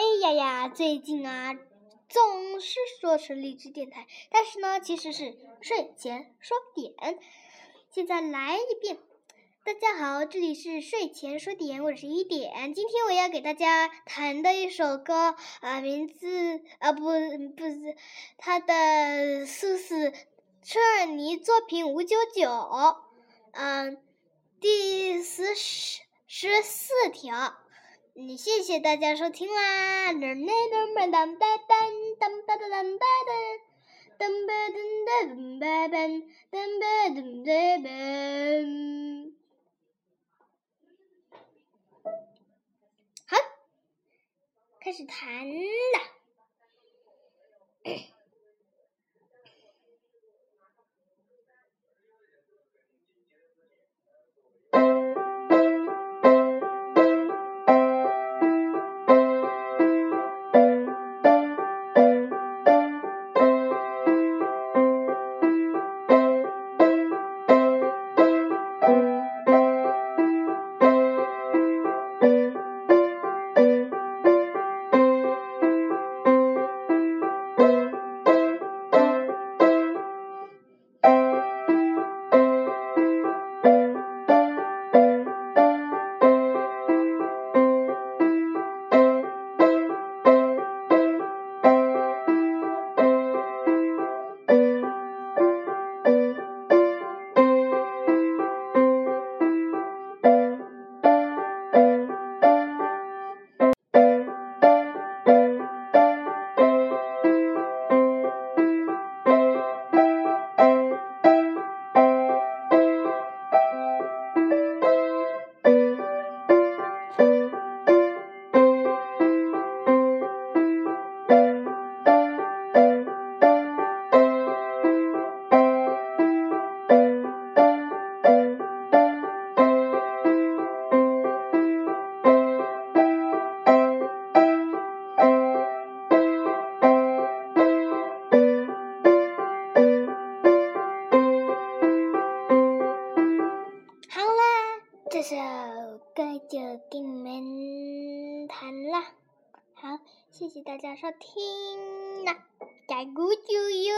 哎呀呀，最近啊，总是说是励志电台，但是呢，其实是睡前说点。现在来一遍，大家好，这里是睡前说点，我是一点。今天我要给大家弹的一首歌啊，名字啊不不是，它的是是车尔尼作品五九九，嗯，第十十十四条。你谢谢大家收听啦！好，开始弹了。这首歌就给你们弹了，好，谢谢大家收听啦，加鼓就有。